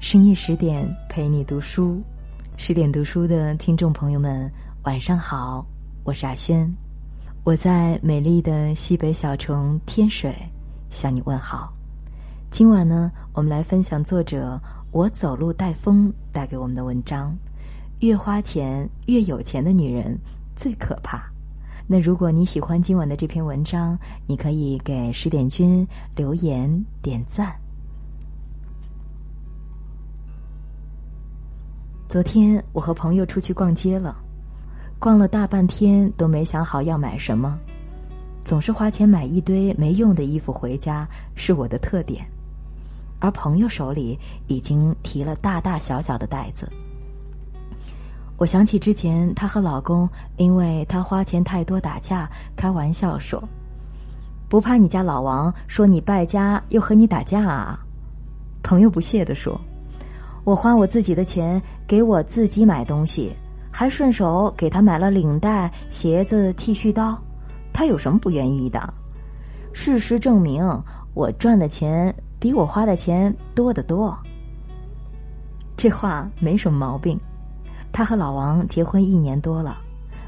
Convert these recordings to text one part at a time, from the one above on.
深夜十点陪你读书，十点读书的听众朋友们，晚上好，我是阿轩，我在美丽的西北小城天水向你问好。今晚呢，我们来分享作者我走路带风带给我们的文章：越花钱越有钱的女人最可怕。那如果你喜欢今晚的这篇文章，你可以给十点君留言点赞。昨天我和朋友出去逛街了，逛了大半天都没想好要买什么，总是花钱买一堆没用的衣服回家是我的特点，而朋友手里已经提了大大小小的袋子。我想起之前她和老公因为她花钱太多打架，开玩笑说：“不怕你家老王说你败家又和你打架啊？”朋友不屑地说：“我花我自己的钱给我自己买东西，还顺手给他买了领带、鞋子、剃须刀，他有什么不愿意的？事实证明，我赚的钱比我花的钱多得多。”这话没什么毛病。他和老王结婚一年多了，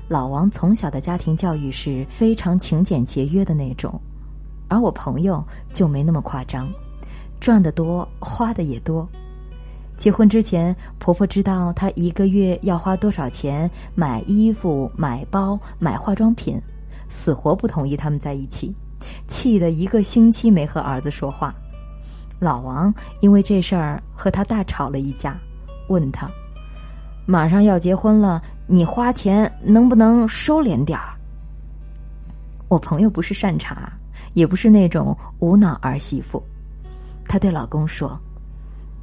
老王从小的家庭教育是非常勤俭节约的那种，而我朋友就没那么夸张，赚的多，花的也多。结婚之前，婆婆知道她一个月要花多少钱买衣服、买包、买化妆品，死活不同意他们在一起，气得一个星期没和儿子说话。老王因为这事儿和他大吵了一架，问他。马上要结婚了，你花钱能不能收敛点儿？我朋友不是善茬，也不是那种无脑儿媳妇。她对老公说：“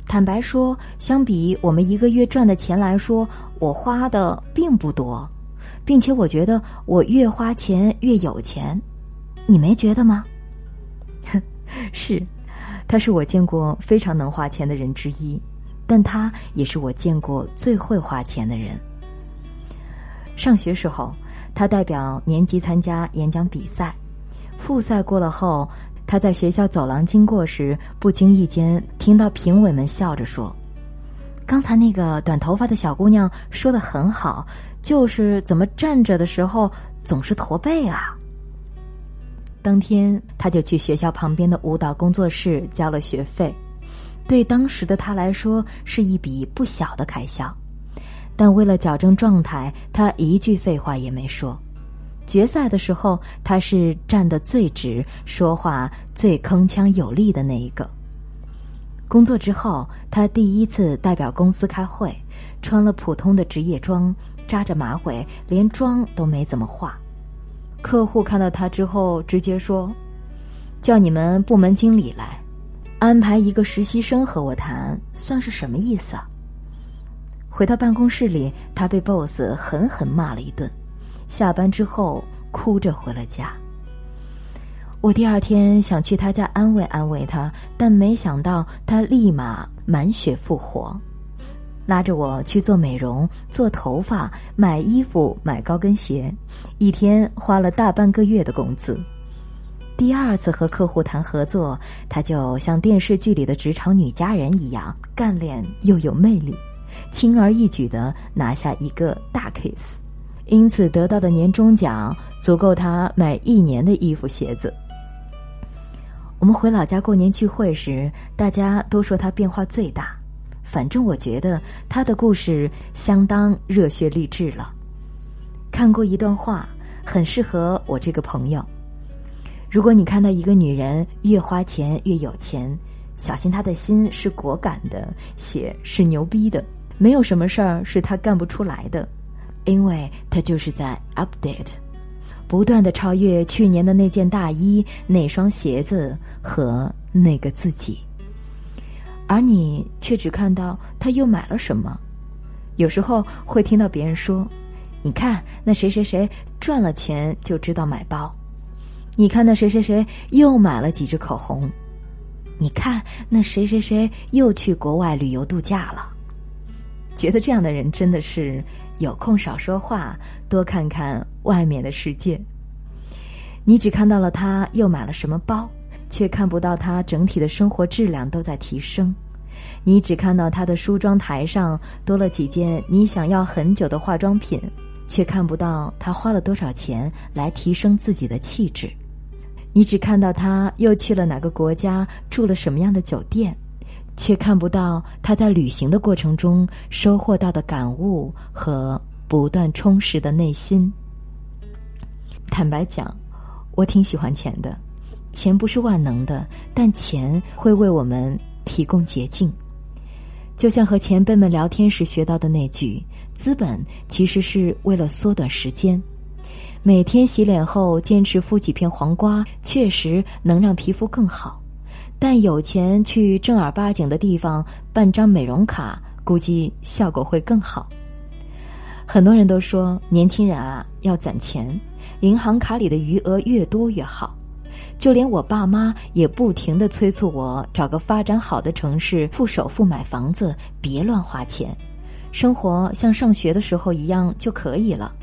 坦白说，相比我们一个月赚的钱来说，我花的并不多，并且我觉得我越花钱越有钱。你没觉得吗？”哼，是，他是我见过非常能花钱的人之一。但他也是我见过最会花钱的人。上学时候，他代表年级参加演讲比赛，复赛过了后，他在学校走廊经过时，不经意间听到评委们笑着说：“刚才那个短头发的小姑娘说的很好，就是怎么站着的时候总是驼背啊。”当天，他就去学校旁边的舞蹈工作室交了学费。对当时的他来说是一笔不小的开销，但为了矫正状态，他一句废话也没说。决赛的时候，他是站得最直、说话最铿锵有力的那一个。工作之后，他第一次代表公司开会，穿了普通的职业装，扎着马尾，连妆都没怎么化。客户看到他之后，直接说：“叫你们部门经理来。”安排一个实习生和我谈，算是什么意思啊？回到办公室里，他被 boss 狠狠骂了一顿。下班之后，哭着回了家。我第二天想去他家安慰安慰他，但没想到他立马满血复活，拉着我去做美容、做头发、买衣服、买高跟鞋，一天花了大半个月的工资。第二次和客户谈合作，她就像电视剧里的职场女佳人一样干练又有魅力，轻而易举的拿下一个大 case，因此得到的年终奖足够他买一年的衣服鞋子。我们回老家过年聚会时，大家都说他变化最大，反正我觉得他的故事相当热血励志了。看过一段话，很适合我这个朋友。如果你看到一个女人越花钱越有钱，小心她的心是果敢的，血是牛逼的，没有什么事儿是她干不出来的，因为他就是在 update，不断的超越去年的那件大衣、那双鞋子和那个自己，而你却只看到他又买了什么。有时候会听到别人说：“你看那谁谁谁赚了钱就知道买包。”你看那谁谁谁又买了几支口红，你看那谁谁谁又去国外旅游度假了。觉得这样的人真的是有空少说话，多看看外面的世界。你只看到了他又买了什么包，却看不到他整体的生活质量都在提升。你只看到他的梳妆台上多了几件你想要很久的化妆品，却看不到他花了多少钱来提升自己的气质。你只看到他又去了哪个国家，住了什么样的酒店，却看不到他在旅行的过程中收获到的感悟和不断充实的内心。坦白讲，我挺喜欢钱的。钱不是万能的，但钱会为我们提供捷径。就像和前辈们聊天时学到的那句：“资本其实是为了缩短时间。”每天洗脸后坚持敷几片黄瓜，确实能让皮肤更好。但有钱去正儿八经的地方办张美容卡，估计效果会更好。很多人都说，年轻人啊要攒钱，银行卡里的余额越多越好。就连我爸妈也不停的催促我找个发展好的城市付首付买房子，别乱花钱，生活像上学的时候一样就可以了。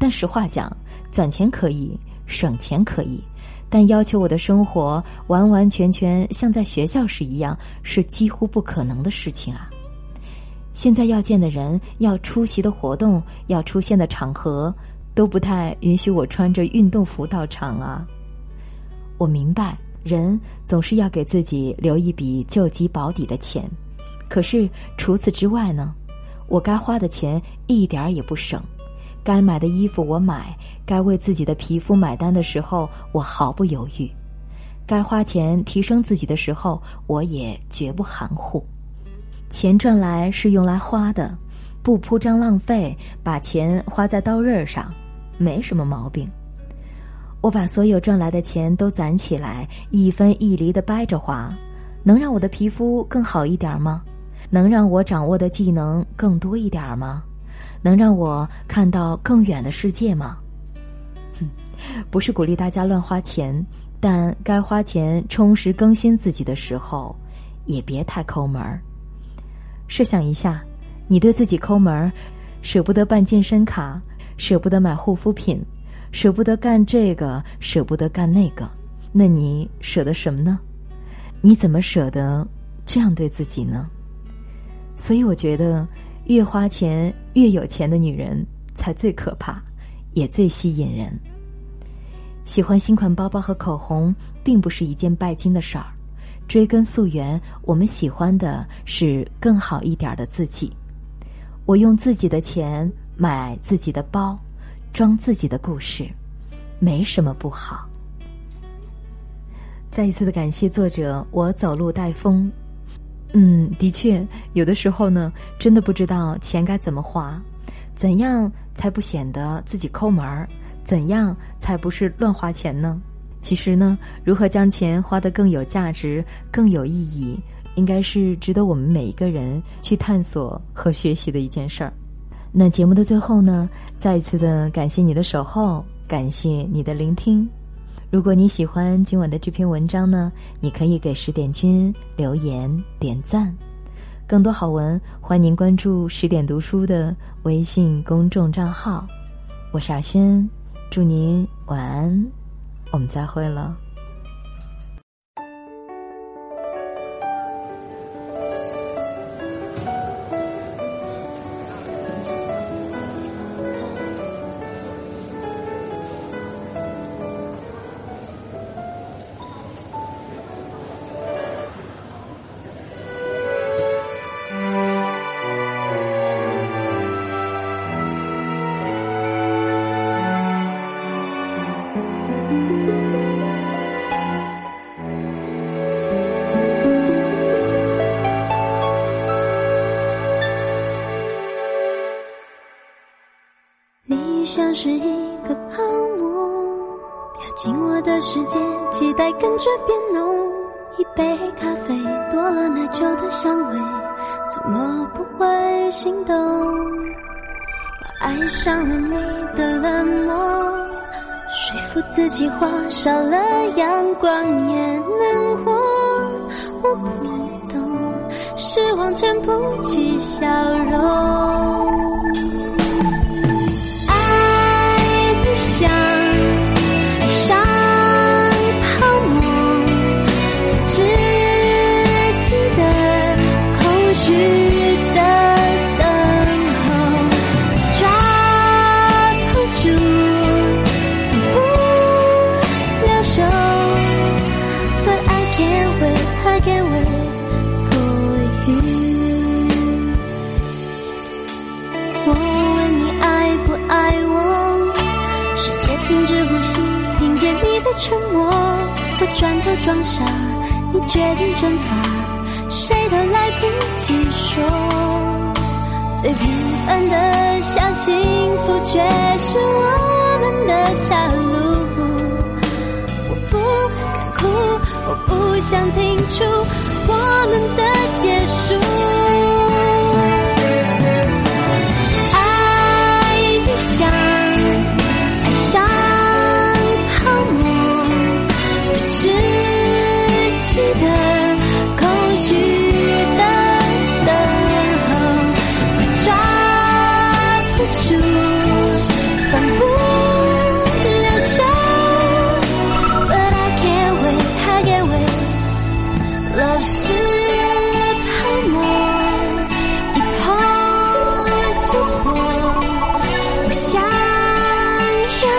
但实话讲，攒钱可以，省钱可以，但要求我的生活完完全全像在学校时一样，是几乎不可能的事情啊。现在要见的人、要出席的活动、要出现的场合，都不太允许我穿着运动服到场啊。我明白，人总是要给自己留一笔救急保底的钱，可是除此之外呢？我该花的钱一点儿也不省，该买的衣服我买，该为自己的皮肤买单的时候我毫不犹豫，该花钱提升自己的时候我也绝不含糊。钱赚来是用来花的，不铺张浪费，把钱花在刀刃上，没什么毛病。我把所有赚来的钱都攒起来，一分一厘的掰着花，能让我的皮肤更好一点吗？能让我掌握的技能更多一点吗？能让我看到更远的世界吗？哼，不是鼓励大家乱花钱，但该花钱充实更新自己的时候，也别太抠门儿。设想一下，你对自己抠门儿，舍不得办健身卡，舍不得买护肤品。舍不得干这个，舍不得干那个，那你舍得什么呢？你怎么舍得这样对自己呢？所以我觉得，越花钱越有钱的女人才最可怕，也最吸引人。喜欢新款包包和口红，并不是一件拜金的事儿。追根溯源，我们喜欢的是更好一点的自己。我用自己的钱买自己的包。装自己的故事，没什么不好。再一次的感谢作者，我走路带风。嗯，的确，有的时候呢，真的不知道钱该怎么花，怎样才不显得自己抠门儿，怎样才不是乱花钱呢？其实呢，如何将钱花得更有价值、更有意义，应该是值得我们每一个人去探索和学习的一件事儿。那节目的最后呢，再一次的感谢你的守候，感谢你的聆听。如果你喜欢今晚的这篇文章呢，你可以给十点君留言点赞。更多好文，欢迎关注十点读书的微信公众账号。我是阿轩，祝您晚安，我们再会了。像是一个泡沫，飘进我的世界，期待跟着变浓。一杯咖啡多了奶酒的香味，怎么不会心动？我爱上了你的冷漠，说服自己花少了阳光也能活。我不懂，失望撑不起笑容。转头装傻，你决定蒸发，谁都来不及说。最平凡的小幸福，却是我们的岔路。我不敢哭，我不想听出我们的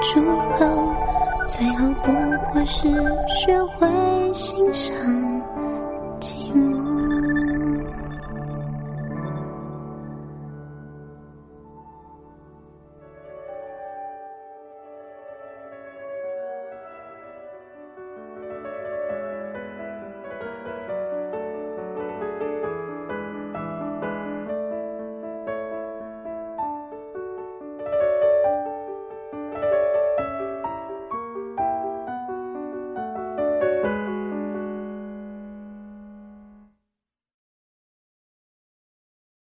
出口，最后不过是学会欣赏。